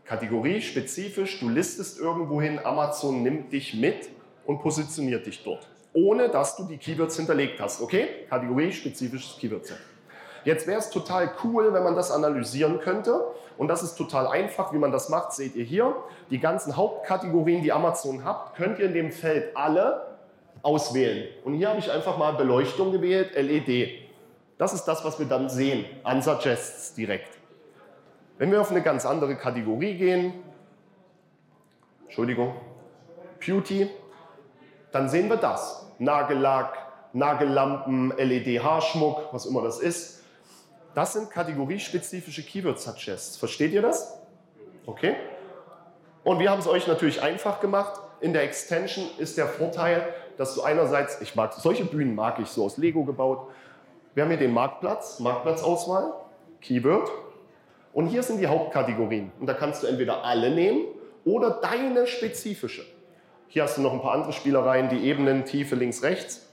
Kategorie spezifisch, du listest irgendwohin, Amazon nimmt dich mit und positioniert dich dort, ohne dass du die Keywords hinterlegt hast. Okay? Kategorie spezifisches Keyword-Set. Jetzt wäre es total cool, wenn man das analysieren könnte. Und das ist total einfach, wie man das macht, seht ihr hier. Die ganzen Hauptkategorien, die Amazon habt, könnt ihr in dem Feld alle auswählen. Und hier habe ich einfach mal Beleuchtung gewählt, LED. Das ist das, was wir dann sehen, an Suggests direkt. Wenn wir auf eine ganz andere Kategorie gehen, Entschuldigung, Beauty, dann sehen wir das. Nagellack, Nagellampen, LED-Haarschmuck, was immer das ist. Das sind kategoriespezifische Keyword-Suggests. Versteht ihr das? Okay. Und wir haben es euch natürlich einfach gemacht. In der Extension ist der Vorteil, dass du einerseits, ich mag solche Bühnen mag ich so aus Lego gebaut. Wir haben hier den Marktplatz, Marktplatzauswahl, Keyword, und hier sind die Hauptkategorien. Und da kannst du entweder alle nehmen oder deine spezifische. Hier hast du noch ein paar andere Spielereien, die Ebenen, Tiefe, links, rechts.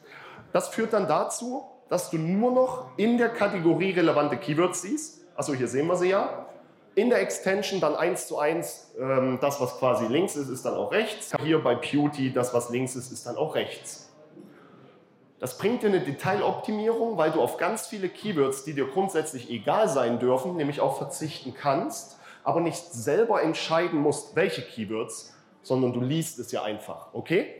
Das führt dann dazu, dass du nur noch in der Kategorie relevante Keywords siehst. Achso, hier sehen wir sie ja. In der Extension dann eins zu eins, ähm, das, was quasi links ist, ist dann auch rechts. Hier bei Beauty, das, was links ist, ist dann auch rechts. Das bringt dir eine Detailoptimierung, weil du auf ganz viele Keywords, die dir grundsätzlich egal sein dürfen, nämlich auch verzichten kannst, aber nicht selber entscheiden musst, welche Keywords, sondern du liest es ja einfach. Okay?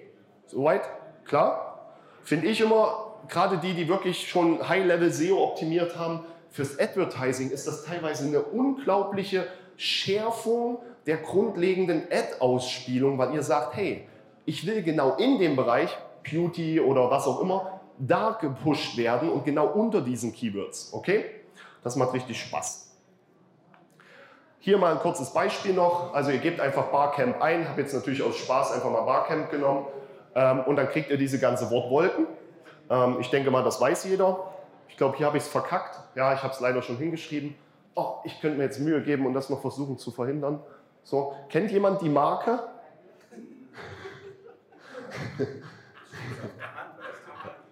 Soweit? Klar? Finde ich immer, gerade die, die wirklich schon High-Level SEO optimiert haben, fürs Advertising ist das teilweise eine unglaubliche Schärfung der grundlegenden Ad-Ausspielung, weil ihr sagt, hey, ich will genau in dem Bereich Beauty oder was auch immer, da gepusht werden und genau unter diesen Keywords. Okay? Das macht richtig Spaß. Hier mal ein kurzes Beispiel noch. Also ihr gebt einfach Barcamp ein, habe jetzt natürlich aus Spaß einfach mal Barcamp genommen ähm, und dann kriegt ihr diese ganze Wortwolken. Ähm, ich denke mal, das weiß jeder. Ich glaube, hier habe ich es verkackt. Ja, ich habe es leider schon hingeschrieben. Oh, ich könnte mir jetzt Mühe geben und das noch versuchen zu verhindern. So, kennt jemand die Marke?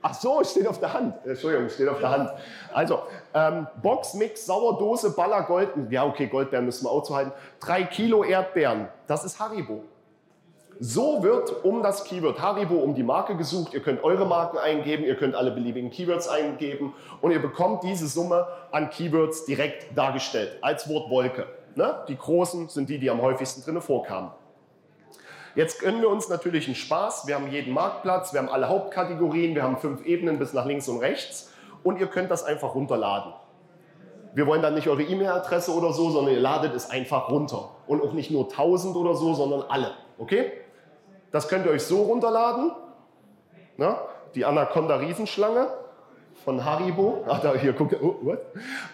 Ach so, steht auf der Hand. Entschuldigung, steht auf der Hand. Also, ähm, Boxmix, Sauerdose, Baller, Gold. Ja, okay, Goldbeeren müssen wir auch zuhalten. Drei Kilo Erdbeeren. Das ist Haribo. So wird um das Keyword Haribo, um die Marke gesucht. Ihr könnt eure Marken eingeben, ihr könnt alle beliebigen Keywords eingeben und ihr bekommt diese Summe an Keywords direkt dargestellt als Wortwolke. Ne? Die großen sind die, die am häufigsten drin vorkamen. Jetzt gönnen wir uns natürlich einen Spaß. Wir haben jeden Marktplatz, wir haben alle Hauptkategorien, wir haben fünf Ebenen bis nach links und rechts und ihr könnt das einfach runterladen. Wir wollen dann nicht eure E-Mail-Adresse oder so, sondern ihr ladet es einfach runter. Und auch nicht nur 1000 oder so, sondern alle. Okay? Das könnt ihr euch so runterladen. Na, die Anaconda-Riesenschlange. von Haribo, ach, da, hier, guck, oh, what?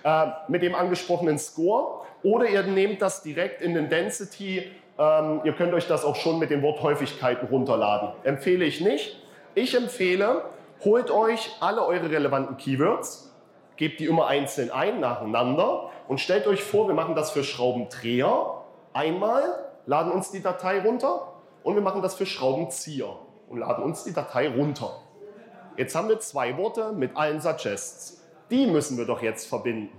Äh, mit dem angesprochenen Score. Oder ihr nehmt das direkt in den Density. Ähm, ihr könnt euch das auch schon mit den Worthäufigkeiten runterladen. Empfehle ich nicht. Ich empfehle, holt euch alle eure relevanten Keywords, gebt die immer einzeln ein, nacheinander und stellt euch vor, wir machen das für Schraubendreher einmal, laden uns die Datei runter und wir machen das für Schraubenzieher und laden uns die Datei runter. Jetzt haben wir zwei Worte mit allen Suggests. Die müssen wir doch jetzt verbinden.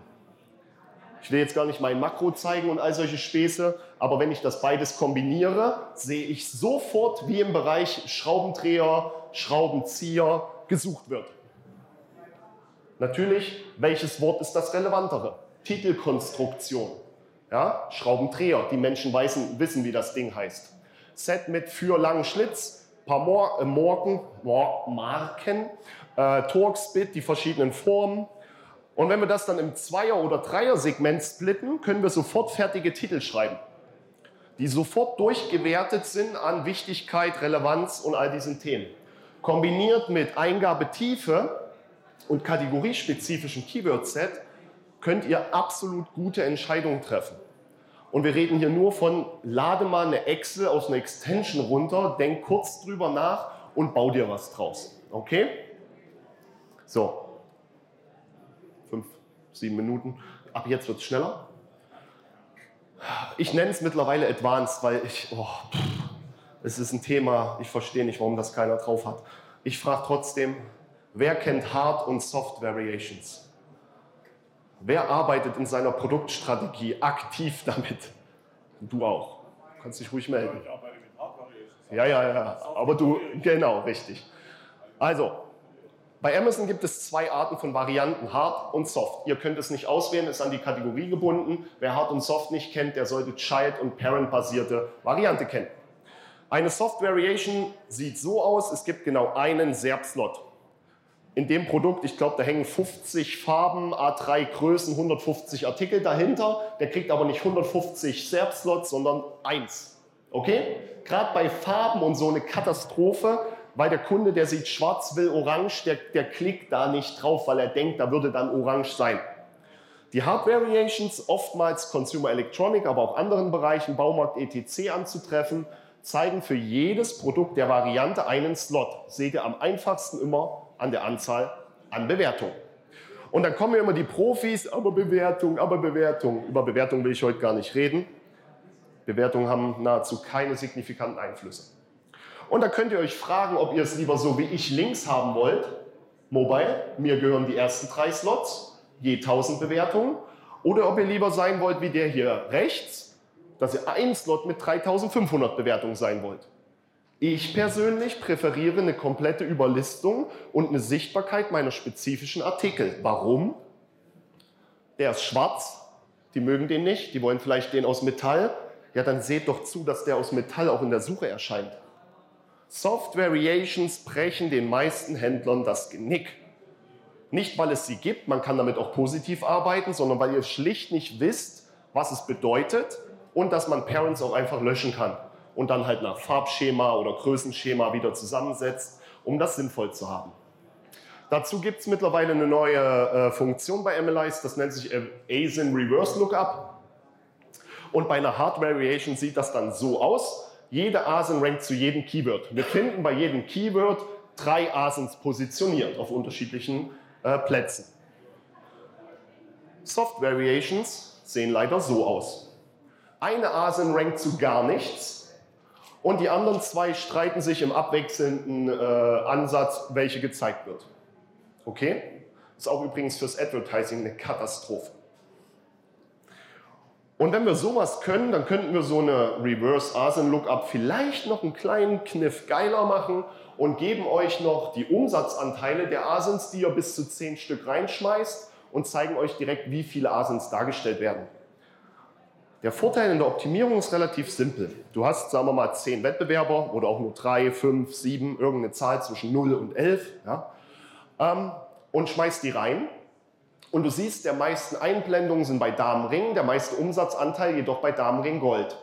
Ich will jetzt gar nicht mein Makro zeigen und all solche Späße, aber wenn ich das beides kombiniere, sehe ich sofort, wie im Bereich Schraubendreher, Schraubenzieher gesucht wird. Natürlich, welches Wort ist das relevantere? Titelkonstruktion. Ja, Schraubendreher, die Menschen wissen, wissen, wie das Ding heißt. Set mit für langen Schlitz, paar Mor äh, Morgen, Mor Marken, äh, Torx-Bit, die verschiedenen Formen. Und wenn wir das dann im Zweier- oder Dreier-Segment splitten, können wir sofort fertige Titel schreiben, die sofort durchgewertet sind an Wichtigkeit, Relevanz und all diesen Themen. Kombiniert mit Eingabetiefe und kategoriespezifischen Keyword-Set könnt ihr absolut gute Entscheidungen treffen. Und wir reden hier nur von, lade mal eine Excel aus einer Extension runter, denk kurz drüber nach und bau dir was draus. Okay? So. Sieben Minuten. Ab jetzt wird es schneller. Ich nenne es mittlerweile Advanced, weil ich, oh, es ist ein Thema, ich verstehe nicht, warum das keiner drauf hat. Ich frage trotzdem, wer kennt Hard- und Soft-Variations? Wer arbeitet in seiner Produktstrategie aktiv damit? Du auch. Du kannst dich ruhig melden. Ich arbeite mit Hardware. Ja, ja, ja. Aber du, genau, richtig. Also, bei Amazon gibt es zwei Arten von Varianten, Hard und Soft. Ihr könnt es nicht auswählen, ist an die Kategorie gebunden. Wer Hard und Soft nicht kennt, der sollte Child- und Parent-basierte Variante kennen. Eine Soft Variation sieht so aus, es gibt genau einen SERP-Slot in dem Produkt, ich glaube, da hängen 50 Farben, A3 Größen, 150 Artikel dahinter. Der kriegt aber nicht 150 SERP-Slots, sondern eins. Okay? Gerade bei Farben und so eine Katastrophe, weil der Kunde, der sieht schwarz, will orange, der, der klickt da nicht drauf, weil er denkt, da würde dann orange sein. Die Hard Variations, oftmals Consumer Electronic, aber auch anderen Bereichen, Baumarkt, etc. anzutreffen, zeigen für jedes Produkt der Variante einen Slot. Seht ihr am einfachsten immer an der Anzahl an Bewertungen. Und dann kommen immer die Profis, aber Bewertung, aber Bewertung. Über Bewertung will ich heute gar nicht reden. Bewertungen haben nahezu keine signifikanten Einflüsse. Und da könnt ihr euch fragen, ob ihr es lieber so wie ich links haben wollt. Mobile, mir gehören die ersten drei Slots, je 1000 Bewertungen. Oder ob ihr lieber sein wollt wie der hier rechts, dass ihr ein Slot mit 3500 Bewertungen sein wollt. Ich persönlich präferiere eine komplette Überlistung und eine Sichtbarkeit meiner spezifischen Artikel. Warum? Der ist schwarz, die mögen den nicht, die wollen vielleicht den aus Metall. Ja, dann seht doch zu, dass der aus Metall auch in der Suche erscheint. Soft Variations brechen den meisten Händlern das Genick. Nicht, weil es sie gibt, man kann damit auch positiv arbeiten, sondern weil ihr schlicht nicht wisst, was es bedeutet und dass man Parents auch einfach löschen kann und dann halt nach Farbschema oder Größenschema wieder zusammensetzt, um das sinnvoll zu haben. Dazu gibt es mittlerweile eine neue äh, Funktion bei MLIs, das nennt sich ASIN Reverse Lookup. Und bei einer Hard Variation sieht das dann so aus. Jede ASIN rankt zu jedem Keyword. Wir finden bei jedem Keyword drei ASINs positioniert auf unterschiedlichen äh, Plätzen. Soft Variations sehen leider so aus. Eine ASIN rankt zu gar nichts und die anderen zwei streiten sich im abwechselnden äh, Ansatz, welche gezeigt wird. Okay? Ist auch übrigens fürs Advertising eine Katastrophe. Und wenn wir sowas können, dann könnten wir so eine Reverse ASIN Lookup vielleicht noch einen kleinen Kniff geiler machen und geben euch noch die Umsatzanteile der ASINs, die ihr bis zu 10 Stück reinschmeißt und zeigen euch direkt, wie viele ASINs dargestellt werden. Der Vorteil in der Optimierung ist relativ simpel. Du hast, sagen wir mal, zehn Wettbewerber oder auch nur drei, fünf, sieben, irgendeine Zahl zwischen 0 und 11 ja, ähm, und schmeißt die rein. Und du siehst, der meisten Einblendungen sind bei Damenring, der meiste Umsatzanteil jedoch bei Damenring Gold.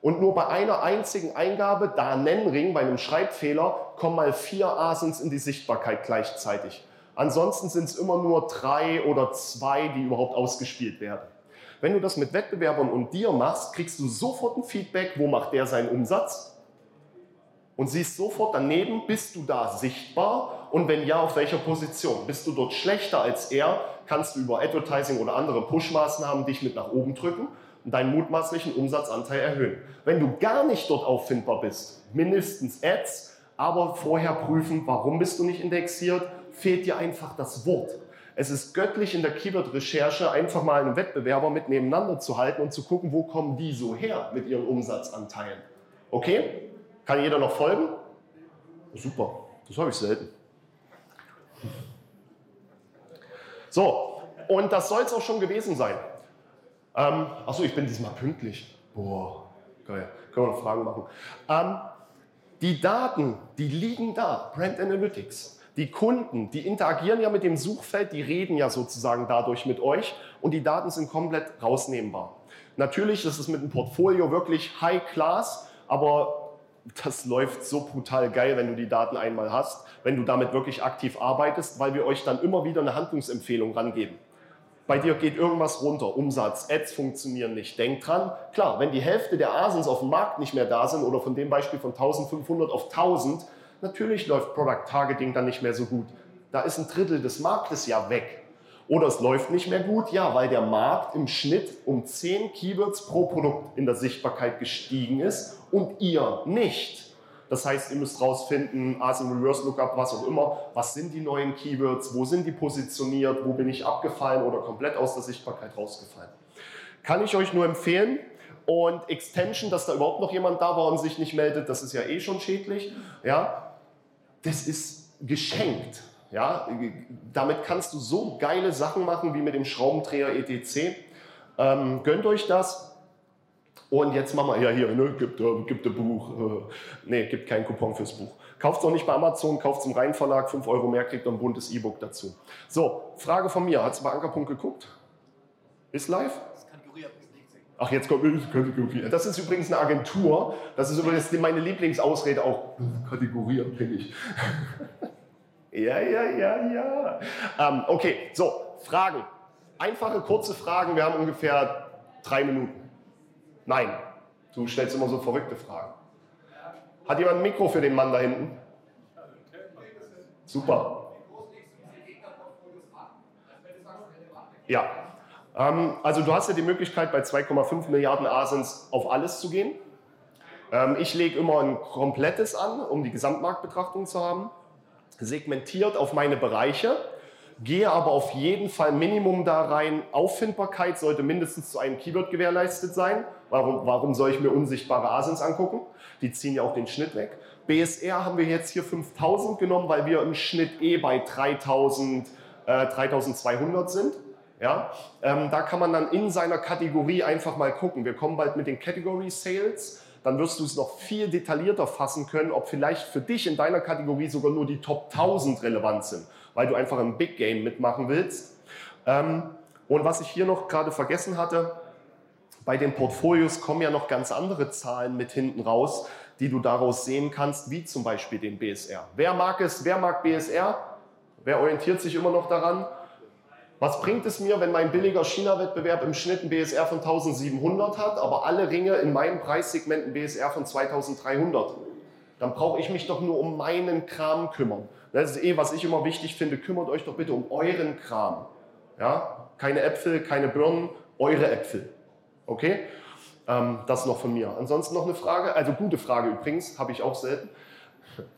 Und nur bei einer einzigen Eingabe, Danenring, bei einem Schreibfehler, kommen mal vier Asins in die Sichtbarkeit gleichzeitig. Ansonsten sind es immer nur drei oder zwei, die überhaupt ausgespielt werden. Wenn du das mit Wettbewerbern und dir machst, kriegst du sofort ein Feedback, wo macht der seinen Umsatz und siehst sofort daneben, bist du da sichtbar und wenn ja, auf welcher Position. Bist du dort schlechter als er, kannst du über Advertising oder andere Push-Maßnahmen dich mit nach oben drücken und deinen mutmaßlichen Umsatzanteil erhöhen. Wenn du gar nicht dort auffindbar bist, mindestens Ads, aber vorher prüfen, warum bist du nicht indexiert, fehlt dir einfach das Wort. Es ist göttlich in der Keyword-Recherche einfach mal einen Wettbewerber mit nebeneinander zu halten und zu gucken, wo kommen die so her mit ihren Umsatzanteilen. Okay? Kann jeder noch folgen? Super, das habe ich selten. So, und das soll es auch schon gewesen sein. Ähm, achso, ich bin diesmal pünktlich. Boah, geil. Können wir noch Fragen machen. Ähm, die Daten, die liegen da, Brand Analytics. Die Kunden, die interagieren ja mit dem Suchfeld, die reden ja sozusagen dadurch mit euch und die Daten sind komplett rausnehmbar. Natürlich ist es mit dem Portfolio wirklich High Class, aber das läuft so brutal geil, wenn du die Daten einmal hast, wenn du damit wirklich aktiv arbeitest, weil wir euch dann immer wieder eine Handlungsempfehlung rangeben. Bei dir geht irgendwas runter, Umsatz, Ads funktionieren nicht. Denk dran, klar, wenn die Hälfte der Asins auf dem Markt nicht mehr da sind oder von dem Beispiel von 1500 auf 1000, Natürlich läuft Product Targeting dann nicht mehr so gut. Da ist ein Drittel des Marktes ja weg. Oder es läuft nicht mehr gut, ja, weil der Markt im Schnitt um 10 Keywords pro Produkt in der Sichtbarkeit gestiegen ist und ihr nicht. Das heißt, ihr müsst rausfinden, ASIN Reverse Lookup, was auch immer, was sind die neuen Keywords, wo sind die positioniert, wo bin ich abgefallen oder komplett aus der Sichtbarkeit rausgefallen. Kann ich euch nur empfehlen. Und Extension, dass da überhaupt noch jemand da war und sich nicht meldet, das ist ja eh schon schädlich. Ja, das ist geschenkt. Ja, damit kannst du so geile Sachen machen wie mit dem Schraubendreher etc. Ähm, gönnt euch das. Und jetzt machen wir, ja hier, ne, gibt, äh, gibt ein Buch. Äh, nee, gibt kein Coupon fürs Buch. Kauft es auch nicht bei Amazon, kauft es im Rheinverlag, 5 Euro mehr, kriegt ein buntes E-Book dazu. So, Frage von mir, hat es bei Ankerpunkt geguckt? Ist live? Ach, jetzt kommt Kategorie. Das ist übrigens eine Agentur. Das ist übrigens meine Lieblingsausrede auch. Kategorieabhängig. Ja, ja, ja, ja. Ähm, okay, so, Fragen. Einfache, kurze Fragen. Wir haben ungefähr drei Minuten. Nein, du stellst immer so verrückte Fragen. Hat jemand ein Mikro für den Mann da hinten? Super. Ja, ähm, also du hast ja die Möglichkeit, bei 2,5 Milliarden Asins auf alles zu gehen. Ähm, ich lege immer ein komplettes an, um die Gesamtmarktbetrachtung zu haben, segmentiert auf meine Bereiche, gehe aber auf jeden Fall Minimum da rein. Auffindbarkeit sollte mindestens zu einem Keyword gewährleistet sein. Warum, warum soll ich mir unsichtbare Asins angucken? Die ziehen ja auch den Schnitt weg. BSR haben wir jetzt hier 5000 genommen, weil wir im Schnitt eh bei 3000, äh, 3200 sind. Ja, ähm, da kann man dann in seiner Kategorie einfach mal gucken. Wir kommen bald mit den Category Sales. Dann wirst du es noch viel detaillierter fassen können, ob vielleicht für dich in deiner Kategorie sogar nur die Top 1000 relevant sind, weil du einfach im Big Game mitmachen willst. Ähm, und was ich hier noch gerade vergessen hatte, bei den Portfolios kommen ja noch ganz andere Zahlen mit hinten raus, die du daraus sehen kannst, wie zum Beispiel den BSR. Wer mag es? Wer mag BSR? Wer orientiert sich immer noch daran? Was bringt es mir, wenn mein billiger China-Wettbewerb im Schnitt ein BSR von 1700 hat, aber alle Ringe in meinem Preissegment ein BSR von 2300? Dann brauche ich mich doch nur um meinen Kram kümmern. Das ist eh, was ich immer wichtig finde. Kümmert euch doch bitte um euren Kram. Ja? Keine Äpfel, keine Birnen, eure Äpfel. Okay? Ähm, das noch von mir. Ansonsten noch eine Frage, also gute Frage übrigens, habe ich auch selten. *laughs*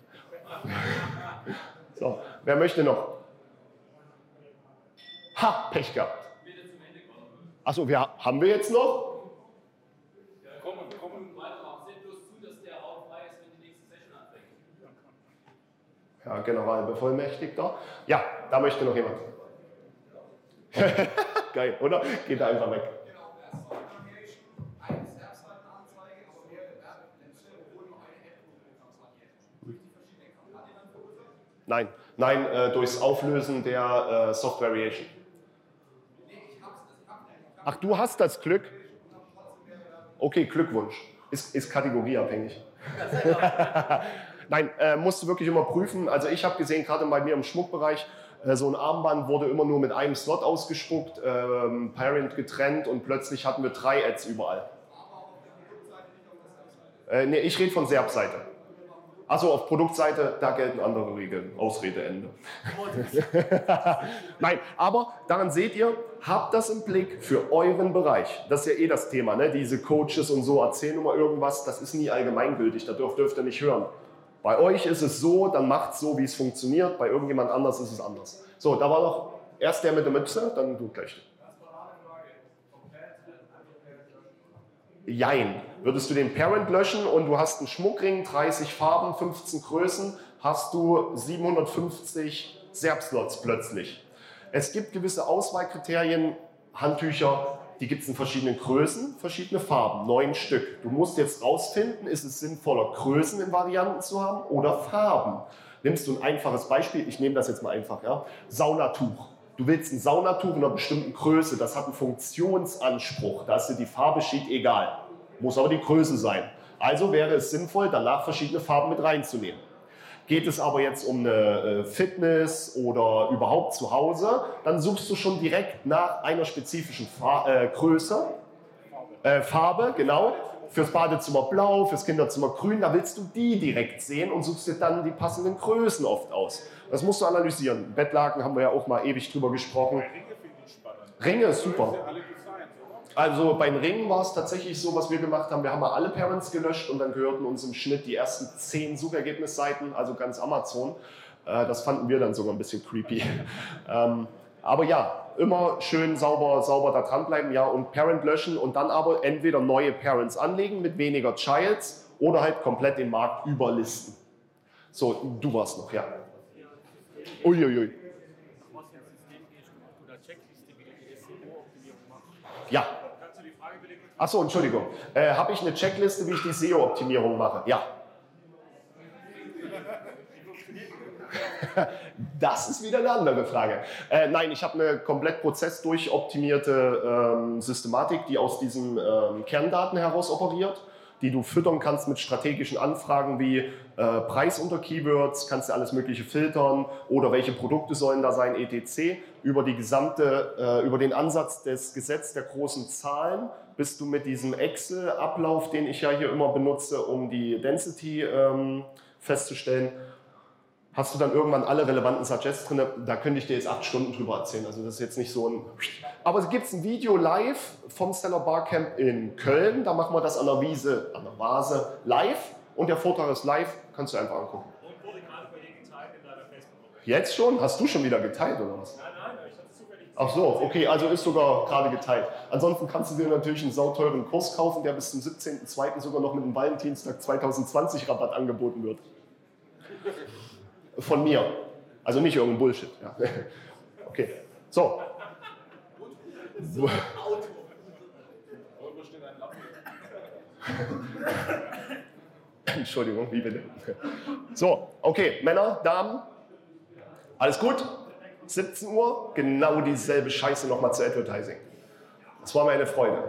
so, wer möchte noch? Ha, Pech gehabt. Achso, wir, haben wir jetzt noch? Ja, komm, komm. Ja, Generalbevollmächtigter. Ja, da möchte noch jemand. *laughs* Geil, oder? Geht einfach weg. Nein, nein, äh, durchs Auflösen der äh, Soft Variation. Ach, du hast das Glück? Okay, Glückwunsch. Ist, ist kategorieabhängig. *laughs* Nein, äh, musst du wirklich immer prüfen. Also ich habe gesehen, gerade bei mir im Schmuckbereich, Äh, so ein Armband wurde immer nur mit einem Slot ausgespuckt, ähm, Parent getrennt und plötzlich hatten wir drei Ads überall. Äh, nee, ich rede von Serb-Seite. Achso, auf Produktseite, da gelten andere Regeln. Ausrede Ende. *laughs* Nein, aber daran seht ihr, habt das im Blick für euren Bereich. Das ist ja eh das Thema, ne? diese Coaches und so erzählen immer irgendwas, das ist nie allgemeingültig, da dürft, dürft ihr nicht hören. Bei euch ist es so, dann macht es so, wie es funktioniert, bei irgendjemand anders ist es anders. So, da war noch erst der mit der Mütze, dann du gleich. Jein. Würdest du den Parent löschen und du hast einen Schmuckring, 30 Farben, 15 Größen, hast du 750 Serb-Slots plötzlich. Es gibt gewisse Auswahlkriterien, Handtücher, die gibt es in verschiedenen Größen, verschiedene Farben, neun Stück. Du musst jetzt rausfinden, ist es sinnvoller, Größen in Varianten zu haben oder Farben. Nimmst du ein einfaches Beispiel, ich nehme das jetzt mal einfach, ja? Saunatuch. Du willst ein Saunatuch in einer bestimmten Größe, das hat einen Funktionsanspruch, da ist dir die Farbe schied egal, muss aber die Größe sein. Also wäre es sinnvoll, danach verschiedene Farben mit reinzunehmen. Geht es aber jetzt um eine äh, Fitness oder überhaupt zu Hause, dann suchst du schon direkt nach einer spezifischen Fa äh, Größe, äh, Farbe, genau. Fürs Badezimmer blau, fürs Kinderzimmer grün, da willst du die direkt sehen und suchst dir dann die passenden Größen oft aus. Das musst du analysieren. Bettlaken haben wir ja auch mal ewig drüber gesprochen. Ringe ist super. Also beim Ringen war es tatsächlich so, was wir gemacht haben. Wir haben mal alle Parents gelöscht und dann gehörten uns im Schnitt die ersten zehn Suchergebnisseiten, also ganz Amazon. Äh, das fanden wir dann sogar ein bisschen creepy. *laughs* Ähm, aber ja, immer schön sauber, sauber da dranbleiben, ja, und Parent löschen und dann aber entweder neue Parents anlegen mit weniger Childs oder halt komplett den Markt überlisten. So, du warst noch, ja. Uiuiui. Ja. Achso, Entschuldigung. Äh, Habe ich eine Checkliste, wie ich die SEO-Optimierung mache? Ja. *laughs* Das ist wieder eine andere Frage. Äh, nein, ich habe eine komplett prozessdurchoptimierte ähm, Systematik, die aus diesen ähm, Kerndaten heraus operiert die du füttern kannst mit strategischen Anfragen wie äh, Preis unter Keywords, kannst du alles Mögliche filtern oder welche Produkte sollen da sein, etc. Über die gesamte, äh, über den Ansatz des Gesetzes der großen Zahlen bist du mit diesem Excel-Ablauf, den ich ja hier immer benutze, um die Density ähm, festzustellen, hast du dann irgendwann alle relevanten Suggests drin. Da könnte ich dir jetzt acht Stunden drüber erzählen. Also das ist jetzt nicht so ein... Aber es gibt ein Video live vom Stellar Barcamp in Köln. Da machen wir das an der Wiese, an der Vase live. Und der Vortrag ist live. Kannst du einfach angucken. Und wurde gerade bei dir geteilt in deiner Facebook-Gruppe. Jetzt schon? Hast du schon wieder geteilt oder was? Nein, nein, ich hatte es zufällig Ach so, okay, also ist sogar gerade geteilt. Ansonsten kannst du dir natürlich einen sauteuren Kurs kaufen, der bis zum 17.02. sogar noch mit dem Valentinstag 2020 Rabatt angeboten wird. Von mir. Also nicht irgendein Bullshit. Ja. *laughs* Okay. So. *laughs* *laughs* *laughs* Entschuldigung, wie bitte? So, okay, Männer, Damen, alles gut? 17 Uhr, genau dieselbe Scheiße nochmal zu Advertising. Das war meine Freude.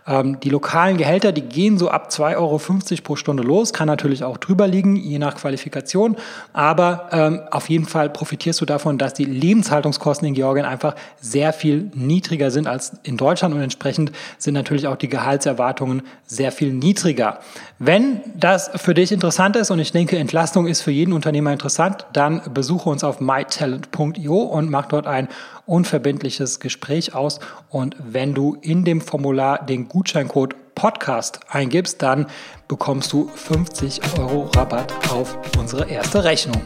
Ähm, die lokalen Gehälter, die gehen so ab 2,50 Euro pro Stunde los, kann natürlich auch drüber liegen, je nach Qualifikation, aber ähm, auf jeden Fall profitierst du davon, dass die Lebenshaltungskosten in Georgien einfach sehr viel niedriger sind als in Deutschland und entsprechend sind natürlich auch die Gehaltserwartungen sehr viel niedriger. Wenn das für dich interessant ist und ich denke, Entlastung ist für jeden Unternehmer interessant, dann besuche uns auf mytalent.io und mach dort ein unverbindliches Gespräch aus. Und wenn du in dem Formular den Gutscheincode Podcast eingibst, dann bekommst du 50 Euro Rabatt auf unsere erste Rechnung.